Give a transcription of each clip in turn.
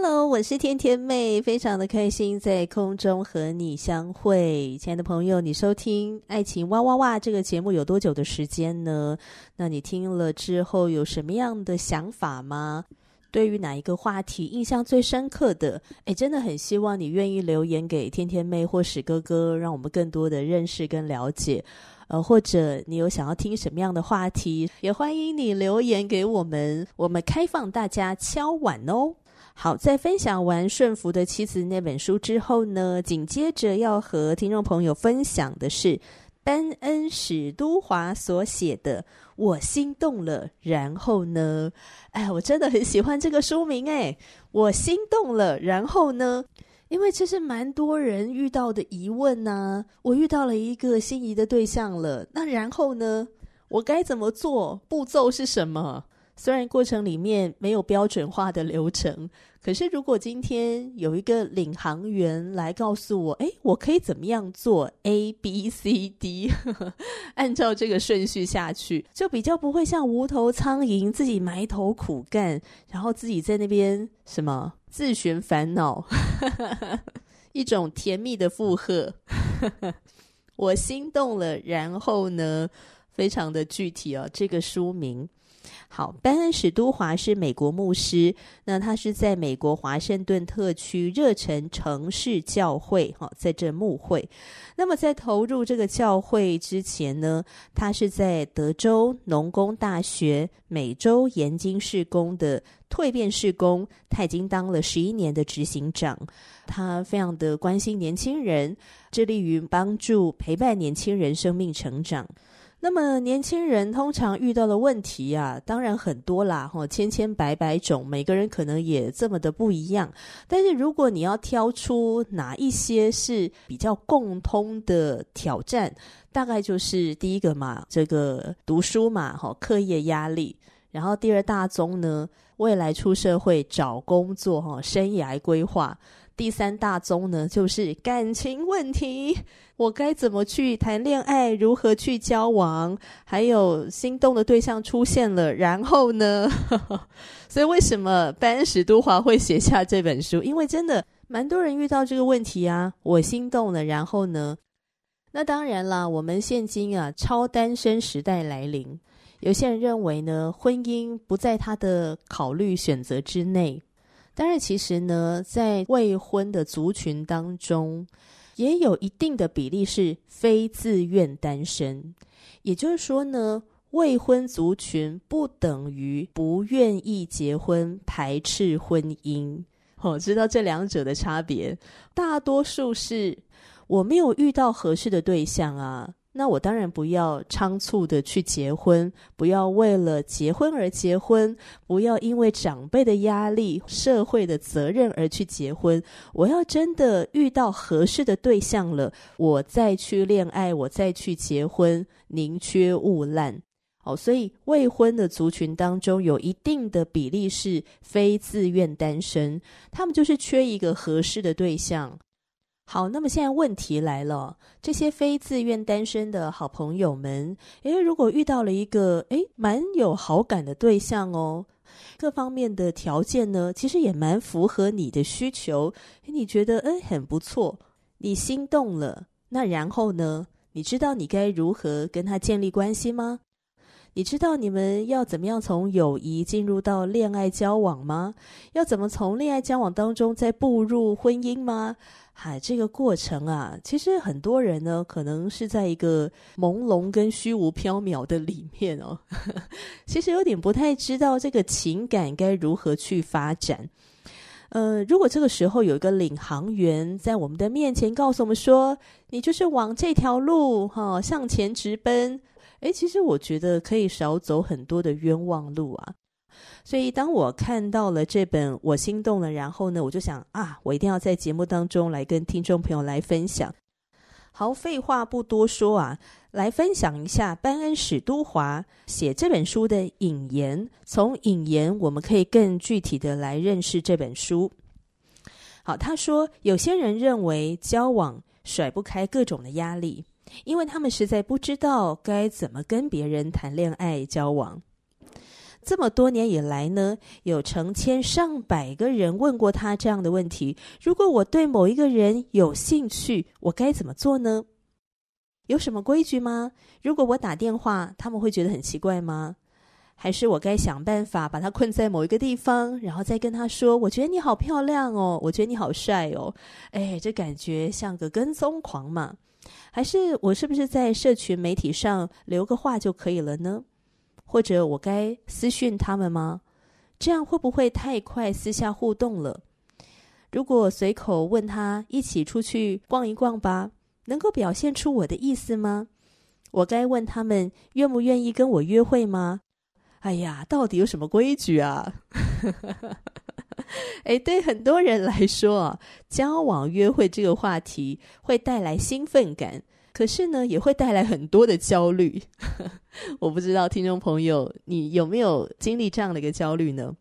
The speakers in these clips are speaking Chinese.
Hello，我是天天妹，非常的开心在空中和你相会。亲爱的朋友，你收听《爱情哇哇哇》这个节目有多久的时间呢？那你听了之后有什么样的想法吗？对于哪一个话题印象最深刻的？诶，真的很希望你愿意留言给天天妹或史哥哥，让我们更多的认识跟了解。呃，或者你有想要听什么样的话题，也欢迎你留言给我们，我们开放大家敲碗哦。好，在分享完《顺服的妻子》那本书之后呢，紧接着要和听众朋友分享的是班恩史都华所写的《我心动了》，然后呢，哎，我真的很喜欢这个书名，哎，我心动了，然后呢，因为这是蛮多人遇到的疑问呐、啊。我遇到了一个心仪的对象了，那然后呢，我该怎么做？步骤是什么？虽然过程里面没有标准化的流程，可是如果今天有一个领航员来告诉我，诶，我可以怎么样做 A B C D，呵呵，按照这个顺序下去，就比较不会像无头苍蝇自己埋头苦干，然后自己在那边什么自寻烦恼，呵呵，一种甜蜜的负荷。我心动了，然后呢，非常的具体哦，这个书名。好，班恩史都华是美国牧师，那他是在美国华盛顿特区热忱城市教会，哈，在这牧会。那么在投入这个教会之前呢，他是在德州农工大学美洲研经事工的蜕变事工，他已经当了十一年的执行长。他非常的关心年轻人，致力于帮助陪伴年轻人生命成长。那么年轻人通常遇到的问题啊，当然很多啦，哈，千千百百种，每个人可能也这么的不一样。但是如果你要挑出哪一些是比较共通的挑战，大概就是第一个嘛，这个读书嘛，哈，课业压力。然后第二大宗呢，未来出社会找工作，哈，生涯规划。第三大宗呢，就是感情问题，我该怎么去谈恋爱，如何去交往，还有心动的对象出现了，然后呢？所以为什么班史都华会写下这本书？因为真的蛮多人遇到这个问题啊，我心动了，然后呢？那当然啦，我们现今啊，超单身时代来临，有些人认为呢，婚姻不在他的考虑选择之内。当然，其实呢，在未婚的族群当中，也有一定的比例是非自愿单身。也就是说呢，未婚族群不等于不愿意结婚、排斥婚姻。哦，知道这两者的差别。大多数是我没有遇到合适的对象啊。那我当然不要仓促的去结婚，不要为了结婚而结婚，不要因为长辈的压力、社会的责任而去结婚。我要真的遇到合适的对象了，我再去恋爱，我再去结婚，宁缺毋滥。好，所以未婚的族群当中有一定的比例是非自愿单身，他们就是缺一个合适的对象。好，那么现在问题来了，这些非自愿单身的好朋友们，诶，如果遇到了一个诶蛮有好感的对象哦，各方面的条件呢，其实也蛮符合你的需求，你觉得诶很不错，你心动了，那然后呢？你知道你该如何跟他建立关系吗？你知道你们要怎么样从友谊进入到恋爱交往吗？要怎么从恋爱交往当中再步入婚姻吗？嗨，这个过程啊，其实很多人呢，可能是在一个朦胧跟虚无缥缈的里面哦，其实有点不太知道这个情感该如何去发展。呃，如果这个时候有一个领航员在我们的面前告诉我们说：“你就是往这条路哈向前直奔。”诶，其实我觉得可以少走很多的冤枉路啊。所以当我看到了这本，我心动了，然后呢，我就想啊，我一定要在节目当中来跟听众朋友来分享。好，废话不多说啊，来分享一下班恩史都华写这本书的引言。从引言，我们可以更具体的来认识这本书。好，他说，有些人认为交往甩不开各种的压力，因为他们实在不知道该怎么跟别人谈恋爱交往。这么多年以来呢，有成千上百个人问过他这样的问题：如果我对某一个人有兴趣，我该怎么做呢？有什么规矩吗？如果我打电话，他们会觉得很奇怪吗？还是我该想办法把他困在某一个地方，然后再跟他说：“我觉得你好漂亮哦，我觉得你好帅哦。”哎，这感觉像个跟踪狂嘛？还是我是不是在社群媒体上留个话就可以了呢？或者我该私讯他们吗？这样会不会太快私下互动了？如果随口问他一起出去逛一逛吧，能够表现出我的意思吗？我该问他们愿不愿意跟我约会吗？哎呀，到底有什么规矩啊？哎，对很多人来说，交往约会这个话题会带来兴奋感。可是呢，也会带来很多的焦虑。我不知道听众朋友，你有没有经历这样的一个焦虑呢？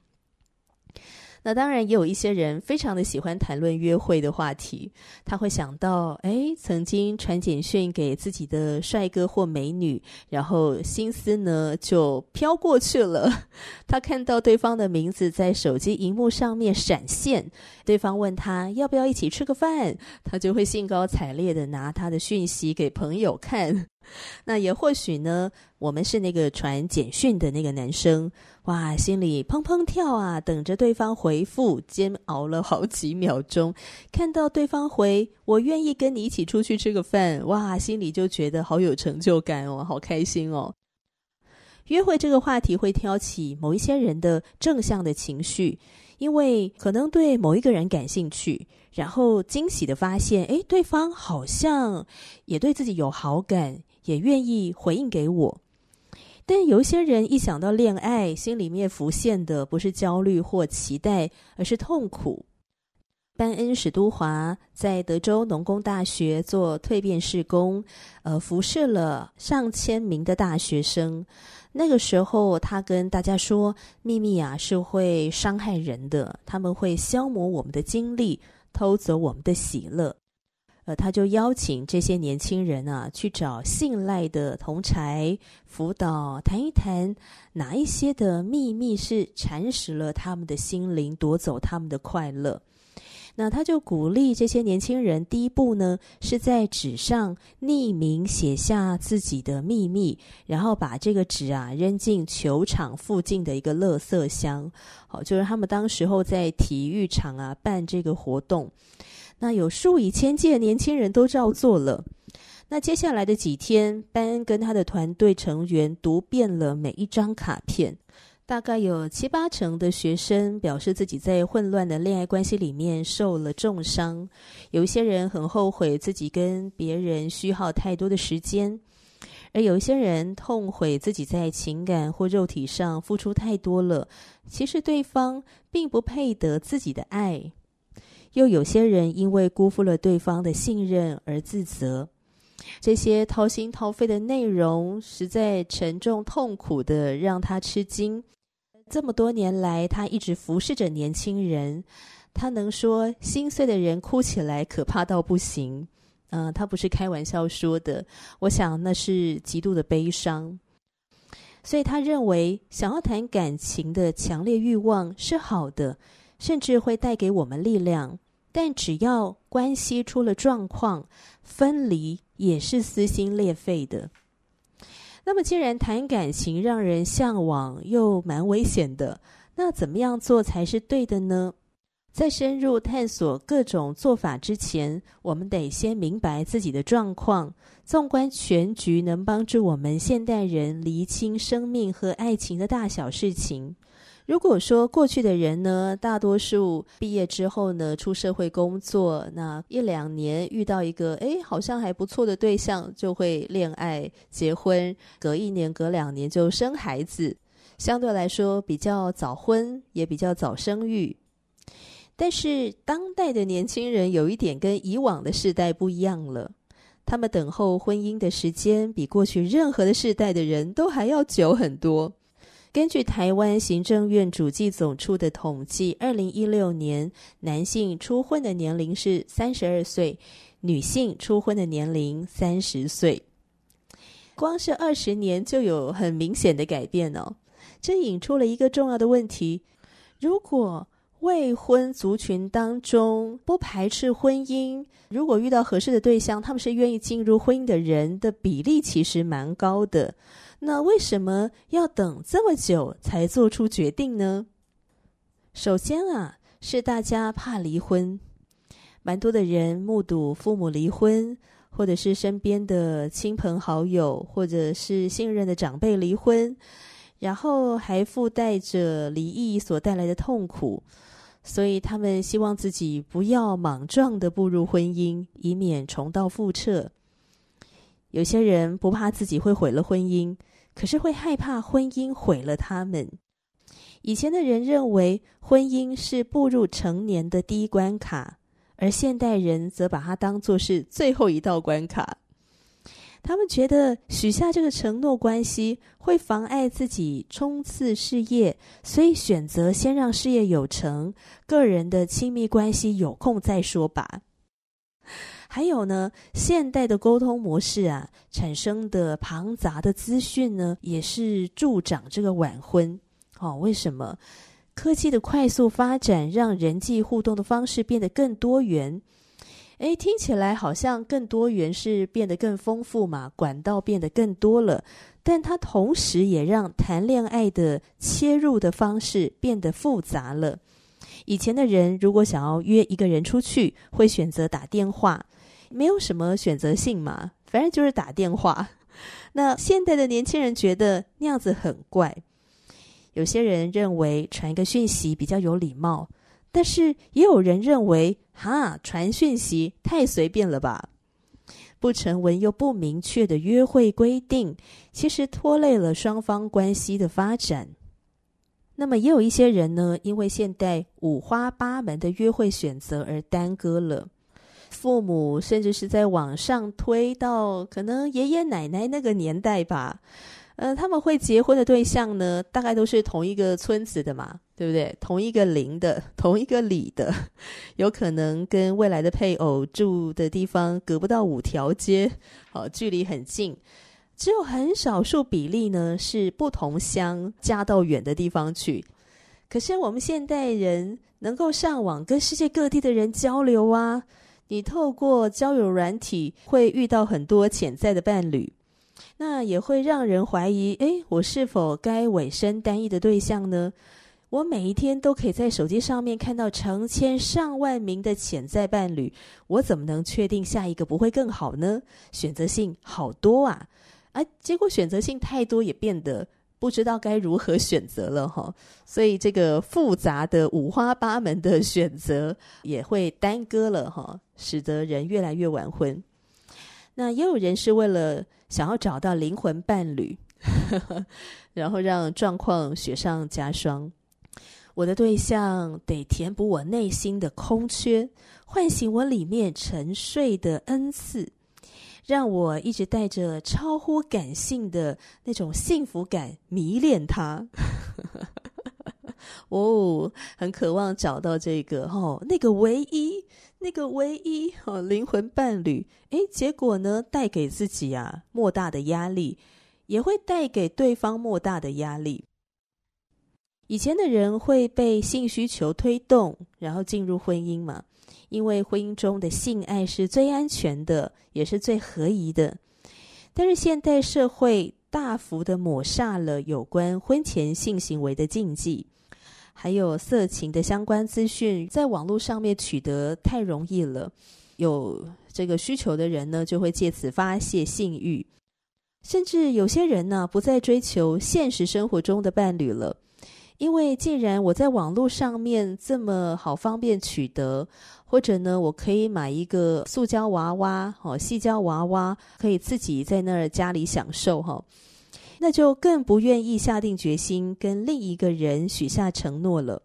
那当然也有一些人非常的喜欢谈论约会的话题，他会想到，哎，曾经传简讯给自己的帅哥或美女，然后心思呢就飘过去了。他看到对方的名字在手机荧幕上面闪现，对方问他要不要一起吃个饭，他就会兴高采烈的拿他的讯息给朋友看。那也或许呢，我们是那个传简讯的那个男生，哇，心里砰砰跳啊，等着对方回复，煎熬了好几秒钟，看到对方回“我愿意跟你一起出去吃个饭”，哇，心里就觉得好有成就感哦，好开心哦。约会这个话题会挑起某一些人的正向的情绪，因为可能对某一个人感兴趣，然后惊喜的发现，诶，对方好像也对自己有好感。也愿意回应给我，但有一些人一想到恋爱，心里面浮现的不是焦虑或期待，而是痛苦。班恩史都华在德州农工大学做蜕变事工，呃，辐射了上千名的大学生。那个时候，他跟大家说：“秘密啊，是会伤害人的，他们会消磨我们的精力，偷走我们的喜乐。”呃，他就邀请这些年轻人啊，去找信赖的同侪辅导，谈一谈哪一些的秘密是蚕食了他们的心灵，夺走他们的快乐。那他就鼓励这些年轻人，第一步呢，是在纸上匿名写下自己的秘密，然后把这个纸啊扔进球场附近的一个垃圾箱。好，就是他们当时候在体育场啊办这个活动。那有数以千计的年轻人都照做了。那接下来的几天，班恩跟他的团队成员读遍了每一张卡片，大概有七八成的学生表示自己在混乱的恋爱关系里面受了重伤。有一些人很后悔自己跟别人虚耗太多的时间，而有一些人痛悔自己在情感或肉体上付出太多了。其实对方并不配得自己的爱。又有些人因为辜负了对方的信任而自责，这些掏心掏肺的内容实在沉重痛苦的让他吃惊。这么多年来，他一直服侍着年轻人，他能说心碎的人哭起来可怕到不行。嗯、他不是开玩笑说的，我想那是极度的悲伤。所以他认为，想要谈感情的强烈欲望是好的，甚至会带给我们力量。但只要关系出了状况，分离也是撕心裂肺的。那么，既然谈感情让人向往又蛮危险的，那怎么样做才是对的呢？在深入探索各种做法之前，我们得先明白自己的状况。纵观全局，能帮助我们现代人厘清生命和爱情的大小事情。如果说过去的人呢，大多数毕业之后呢，出社会工作，那一两年遇到一个诶，好像还不错的对象，就会恋爱、结婚，隔一年、隔两年就生孩子，相对来说比较早婚，也比较早生育。但是当代的年轻人有一点跟以往的世代不一样了，他们等候婚姻的时间比过去任何的世代的人都还要久很多。根据台湾行政院主计总处的统计，二零一六年男性初婚的年龄是三十二岁，女性初婚的年龄三十岁。光是二十年就有很明显的改变哦。这引出了一个重要的问题：如果未婚族群当中不排斥婚姻，如果遇到合适的对象，他们是愿意进入婚姻的人的比例其实蛮高的。那为什么要等这么久才做出决定呢？首先啊，是大家怕离婚，蛮多的人目睹父母离婚，或者是身边的亲朋好友，或者是信任的长辈离婚，然后还附带着离异所带来的痛苦，所以他们希望自己不要莽撞的步入婚姻，以免重蹈覆辙。有些人不怕自己会毁了婚姻。可是会害怕婚姻毁了他们。以前的人认为婚姻是步入成年的第一关卡，而现代人则把它当作是最后一道关卡。他们觉得许下这个承诺关系会妨碍自己冲刺事业，所以选择先让事业有成，个人的亲密关系有空再说吧。还有呢，现代的沟通模式啊，产生的庞杂的资讯呢，也是助长这个晚婚。哦，为什么？科技的快速发展，让人际互动的方式变得更多元。诶，听起来好像更多元是变得更丰富嘛，管道变得更多了。但它同时也让谈恋爱的切入的方式变得复杂了。以前的人如果想要约一个人出去，会选择打电话。没有什么选择性嘛，反正就是打电话。那现代的年轻人觉得那样子很怪。有些人认为传一个讯息比较有礼貌，但是也有人认为，哈，传讯息太随便了吧？不成文又不明确的约会规定，其实拖累了双方关系的发展。那么也有一些人呢，因为现代五花八门的约会选择而耽搁了。父母甚至是在往上推到可能爷爷奶奶那个年代吧，呃，他们会结婚的对象呢，大概都是同一个村子的嘛，对不对？同一个邻的，同一个里的，有可能跟未来的配偶住的地方隔不到五条街，好，距离很近。只有很少数比例呢，是不同乡嫁到远的地方去。可是我们现代人能够上网跟世界各地的人交流啊。你透过交友软体会遇到很多潜在的伴侣，那也会让人怀疑：诶，我是否该委身单一的对象呢？我每一天都可以在手机上面看到成千上万名的潜在伴侣，我怎么能确定下一个不会更好呢？选择性好多啊！啊，结果选择性太多，也变得。不知道该如何选择了哈，所以这个复杂的五花八门的选择也会耽搁了哈，使得人越来越晚婚。那也有人是为了想要找到灵魂伴侣，呵呵，然后让状况雪上加霜。我的对象得填补我内心的空缺，唤醒我里面沉睡的恩赐。让我一直带着超乎感性的那种幸福感迷恋他，哦，很渴望找到这个哦，那个唯一，那个唯一哦，灵魂伴侣。诶，结果呢，带给自己啊莫大的压力，也会带给对方莫大的压力。以前的人会被性需求推动，然后进入婚姻嘛。因为婚姻中的性爱是最安全的，也是最合宜的。但是现代社会大幅的抹煞了有关婚前性行为的禁忌，还有色情的相关资讯，在网络上面取得太容易了。有这个需求的人呢，就会借此发泄性欲，甚至有些人呢，不再追求现实生活中的伴侣了。因为既然我在网络上面这么好方便取得，或者呢，我可以买一个塑胶娃娃，哦，细胶娃娃，可以自己在那儿家里享受，哈，那就更不愿意下定决心跟另一个人许下承诺了。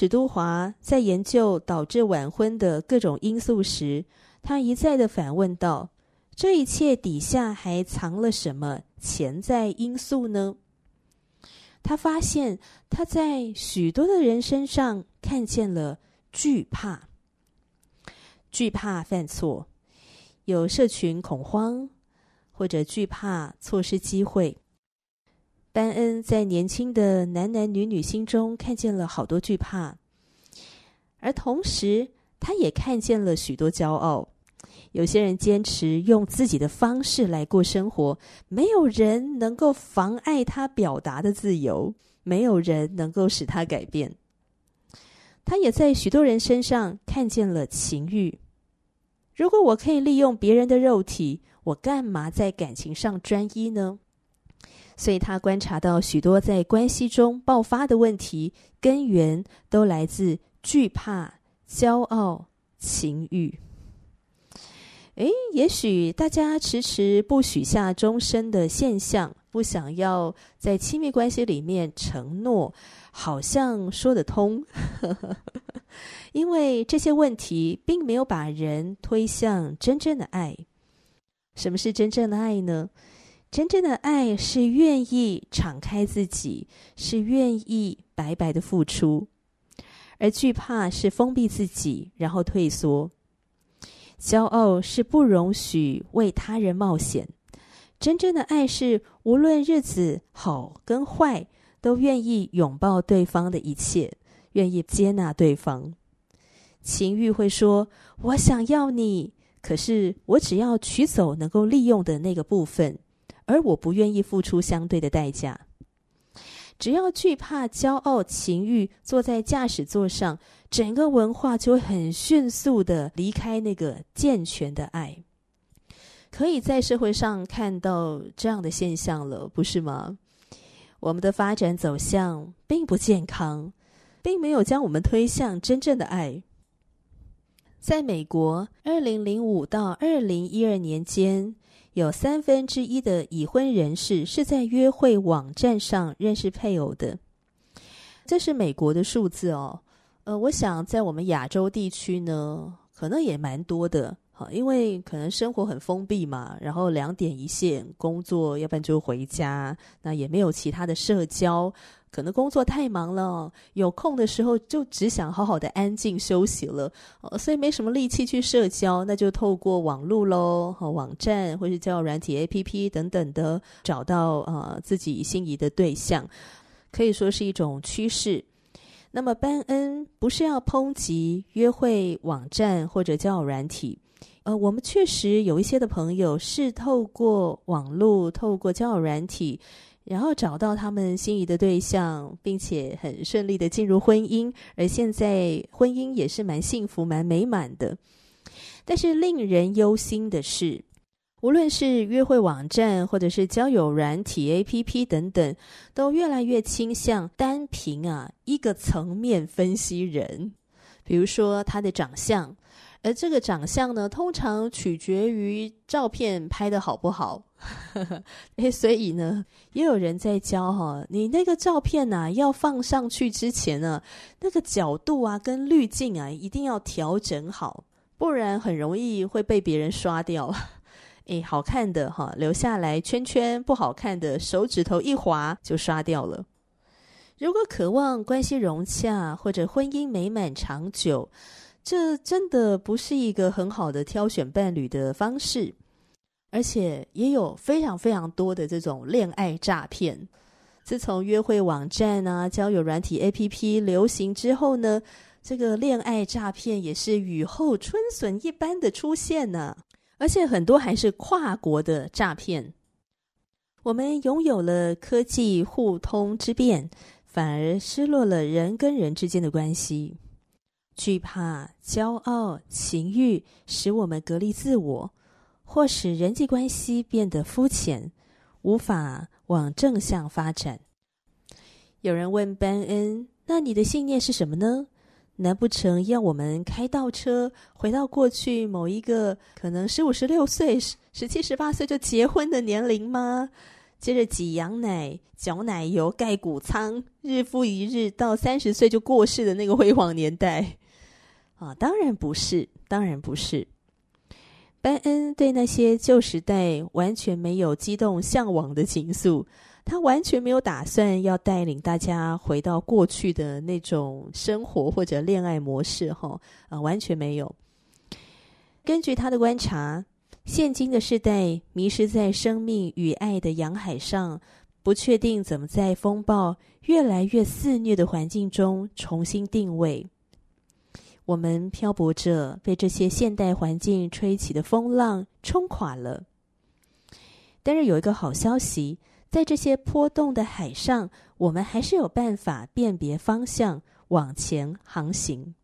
史都华在研究导致晚婚的各种因素时，他一再的反问道：“这一切底下还藏了什么潜在因素呢？”他发现他在许多的人身上看见了惧怕，惧怕犯错，有社群恐慌，或者惧怕错失机会。班恩在年轻的男男女女心中看见了好多惧怕，而同时他也看见了许多骄傲。有些人坚持用自己的方式来过生活，没有人能够妨碍他表达的自由，没有人能够使他改变。他也在许多人身上看见了情欲。如果我可以利用别人的肉体，我干嘛在感情上专一呢？所以他观察到许多在关系中爆发的问题，根源都来自惧怕、骄傲、情欲。诶，也许大家迟迟不许下终身的现象，不想要在亲密关系里面承诺，好像说得通，因为这些问题并没有把人推向真正的爱。什么是真正的爱呢？真正的爱是愿意敞开自己，是愿意白白的付出；而惧怕是封闭自己，然后退缩。骄傲是不容许为他人冒险。真正的爱是无论日子好跟坏，都愿意拥抱对方的一切，愿意接纳对方。情欲会说：“我想要你，可是我只要取走能够利用的那个部分。”而我不愿意付出相对的代价。只要惧怕、骄傲、情欲坐在驾驶座上，整个文化就会很迅速的离开那个健全的爱。可以在社会上看到这样的现象了，不是吗？我们的发展走向并不健康，并没有将我们推向真正的爱。在美国，二零零五到二零一二年间，有三分之一的已婚人士是在约会网站上认识配偶的，这是美国的数字哦。呃，我想在我们亚洲地区呢，可能也蛮多的，好，因为可能生活很封闭嘛，然后两点一线，工作，要不然就回家，那也没有其他的社交。可能工作太忙了，有空的时候就只想好好的安静休息了，所以没什么力气去社交，那就透过网络喽，网站或是交友软体 APP 等等的，找到呃自己心仪的对象，可以说是一种趋势。那么班恩不是要抨击约会网站或者交友软体，呃，我们确实有一些的朋友是透过网络，透过交友软体。然后找到他们心仪的对象，并且很顺利的进入婚姻，而现在婚姻也是蛮幸福、蛮美满的。但是令人忧心的是，无论是约会网站或者是交友软体 APP 等等，都越来越倾向单凭啊一个层面分析人，比如说他的长相，而这个长相呢，通常取决于照片拍得好不好。所以呢，也有人在教哈，你那个照片呐、啊，要放上去之前呢，那个角度啊跟滤镜啊，一定要调整好，不然很容易会被别人刷掉。诶，好看的哈，留下来圈圈；不好看的，手指头一滑就刷掉了。如果渴望关系融洽或者婚姻美满长久，这真的不是一个很好的挑选伴侣的方式，而且也有非常非常多的这种恋爱诈骗。自从约会网站啊、交友软体 APP 流行之后呢，这个恋爱诈骗也是雨后春笋一般的出现呢。而且很多还是跨国的诈骗。我们拥有了科技互通之便，反而失落了人跟人之间的关系。惧怕、骄傲、情欲使我们隔离自我，或使人际关系变得肤浅，无法往正向发展。有人问班恩：“那你的信念是什么呢？难不成要我们开倒车，回到过去某一个可能十五、十六岁、十七、十八岁就结婚的年龄吗？接着挤羊奶、搅奶油、盖谷仓，日复一日，到三十岁就过世的那个辉煌年代？”啊，当然不是，当然不是。班恩对那些旧时代完全没有激动向往的情愫，他完全没有打算要带领大家回到过去的那种生活或者恋爱模式，哈，啊，完全没有。根据他的观察，现今的世代迷失在生命与爱的洋海上，不确定怎么在风暴越来越肆虐的环境中重新定位。我们漂泊着，被这些现代环境吹起的风浪冲垮了。但是有一个好消息，在这些波动的海上，我们还是有办法辨别方向，往前航行。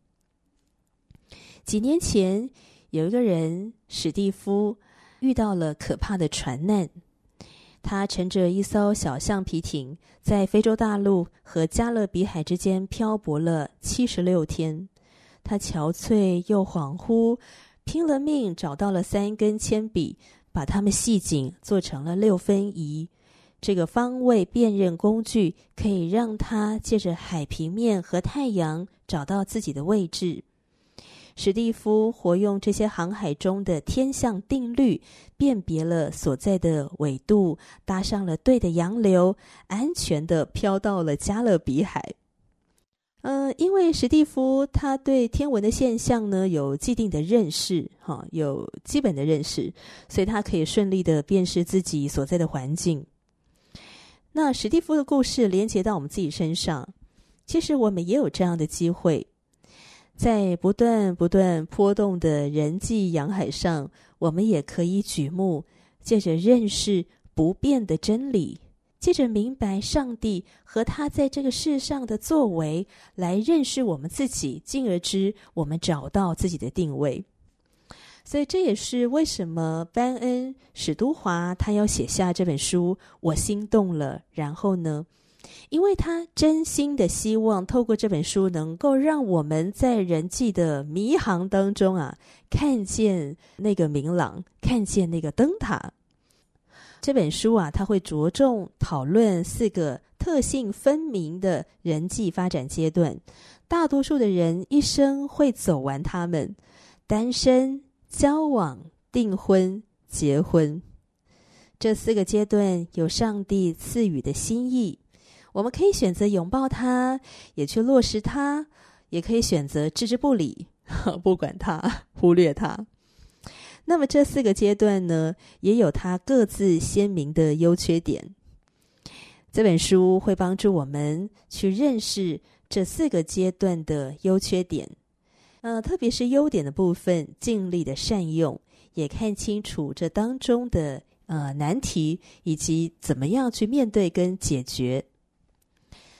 几年前，有一个人史蒂夫遇到了可怕的船难，他乘着一艘小橡皮艇，在非洲大陆和加勒比海之间漂泊了七十六天。他憔悴又恍惚，拼了命找到了三根铅笔，把它们系紧，做成了六分仪。这个方位辨认工具可以让他借着海平面和太阳找到自己的位置。史蒂夫活用这些航海中的天象定律，辨别了所在的纬度，搭上了对的洋流，安全的飘到了加勒比海。呃，因为史蒂夫他对天文的现象呢有既定的认识，哈，有基本的认识，所以他可以顺利的辨识自己所在的环境。那史蒂夫的故事连接到我们自己身上，其实我们也有这样的机会，在不断不断波动的人际洋海上，我们也可以举目，借着认识不变的真理。借着明白上帝和他在这个世上的作为，来认识我们自己，进而知我们找到自己的定位。所以这也是为什么班恩史都华他要写下这本书。我心动了，然后呢？因为他真心的希望透过这本书，能够让我们在人际的迷航当中啊，看见那个明朗，看见那个灯塔。这本书啊，它会着重讨论四个特性分明的人际发展阶段。大多数的人一生会走完他们：单身、交往、订婚、结婚。这四个阶段有上帝赐予的心意，我们可以选择拥抱它，也去落实它；也可以选择置之不理，不管它，忽略它。那么这四个阶段呢，也有它各自鲜明的优缺点。这本书会帮助我们去认识这四个阶段的优缺点，呃，特别是优点的部分，尽力的善用，也看清楚这当中的呃难题，以及怎么样去面对跟解决。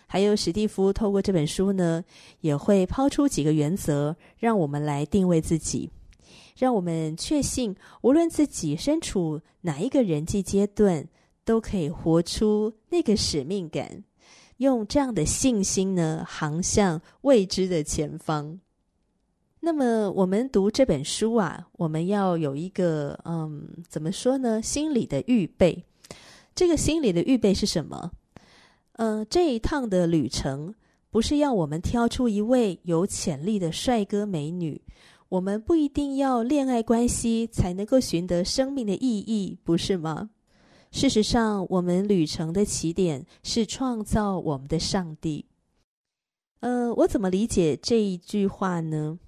还有史蒂夫透过这本书呢，也会抛出几个原则，让我们来定位自己。让我们确信，无论自己身处哪一个人际阶段，都可以活出那个使命感，用这样的信心呢，航向未知的前方。那么我们读这本书啊，我们要有一个嗯，怎么说呢？心理的预备。这个心理的预备是什么？呃，这一趟的旅程不是要我们挑出一位有潜力的帅哥美女，我们不一定要恋爱关系才能够寻得生命的意义，不是吗？事实上，我们旅程的起点是创造我们的上帝。呃，我怎么理解这一句话呢？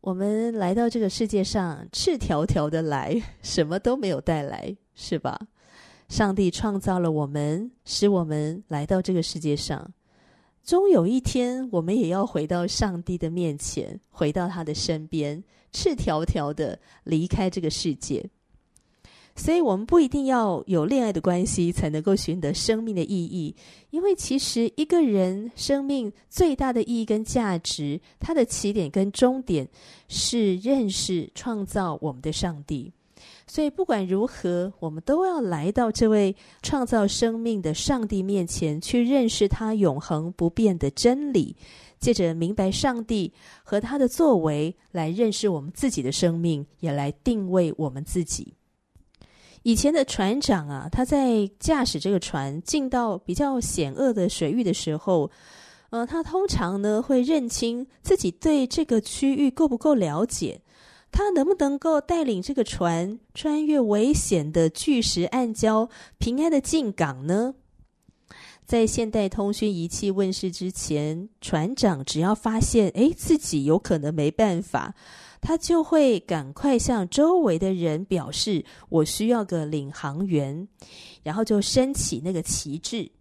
我们来到这个世界上，赤条条的来，什么都没有带来，是吧？上帝创造了我们，使我们来到这个世界上。终有一天，我们也要回到上帝的面前，回到他的身边，赤条条的离开这个世界。所以，我们不一定要有恋爱的关系才能够寻得生命的意义，因为其实一个人生命最大的意义跟价值，它的起点跟终点是认识创造我们的上帝。所以，不管如何，我们都要来到这位创造生命的上帝面前，去认识他永恒不变的真理，借着明白上帝和他的作为，来认识我们自己的生命，也来定位我们自己。以前的船长啊，他在驾驶这个船进到比较险恶的水域的时候，呃，他通常呢会认清自己对这个区域够不够了解，他能不能够带领这个船穿越危险的巨石暗礁，平安的进港呢？在现代通讯仪器问世之前，船长只要发现，诶，自己有可能没办法。他就会赶快向周围的人表示，我需要个领航员，然后就升起那个旗帜。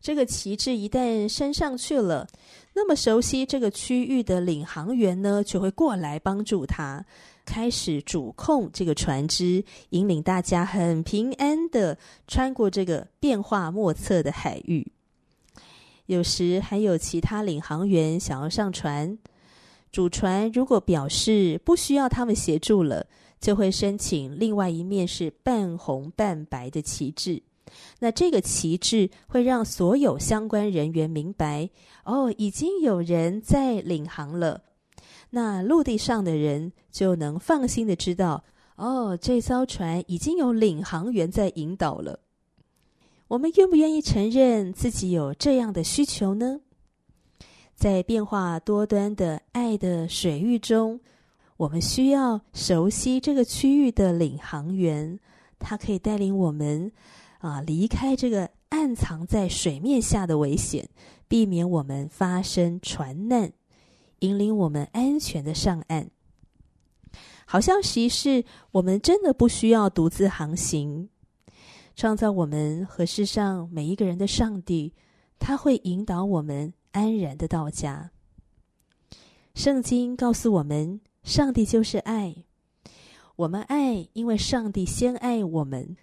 这个旗帜一旦升上去了，那么熟悉这个区域的领航员呢，就会过来帮助他，开始主控这个船只，引领大家很平安地穿过这个变化莫测的海域。有时还有其他领航员想要上船。主船如果表示不需要他们协助了，就会申请另外一面是半红半白的旗帜。那这个旗帜会让所有相关人员明白，哦，已经有人在领航了。那陆地上的人就能放心的知道，哦，这艘船已经有领航员在引导了。我们愿不愿意承认自己有这样的需求呢？在变化多端的爱的水域中，我们需要熟悉这个区域的领航员，他可以带领我们啊离开这个暗藏在水面下的危险，避免我们发生船难，引领我们安全的上岸。好像实是我们真的不需要独自航行，创造我们和世上每一个人的上帝，他会引导我们。安然的到家。圣经告诉我们，上帝就是爱。我们爱，因为上帝先爱我们。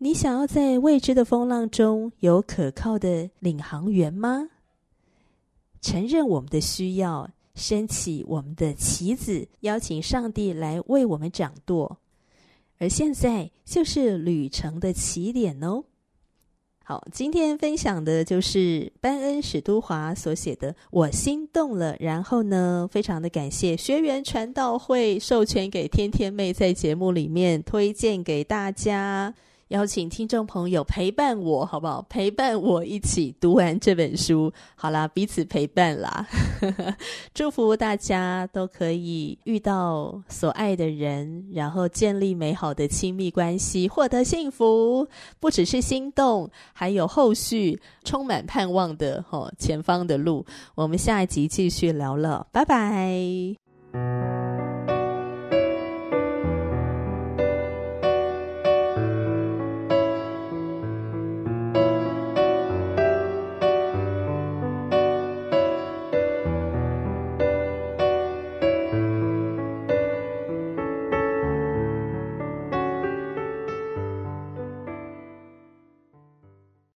你想要在未知的风浪中有可靠的领航员吗？承认我们的需要，升起我们的旗子，邀请上帝来为我们掌舵。而现在就是旅程的起点哦。好，今天分享的就是班恩史都华所写的《我心动了》，然后呢，非常的感谢学员传道会授权给天天妹在节目里面推荐给大家。邀请听众朋友陪伴我，好不好？陪伴我一起读完这本书。好啦，彼此陪伴啦。祝福大家都可以遇到所爱的人，然后建立美好的亲密关系，获得幸福。不只是心动，还有后续充满盼望的，哦，前方的路。我们下一集继续聊了，拜拜。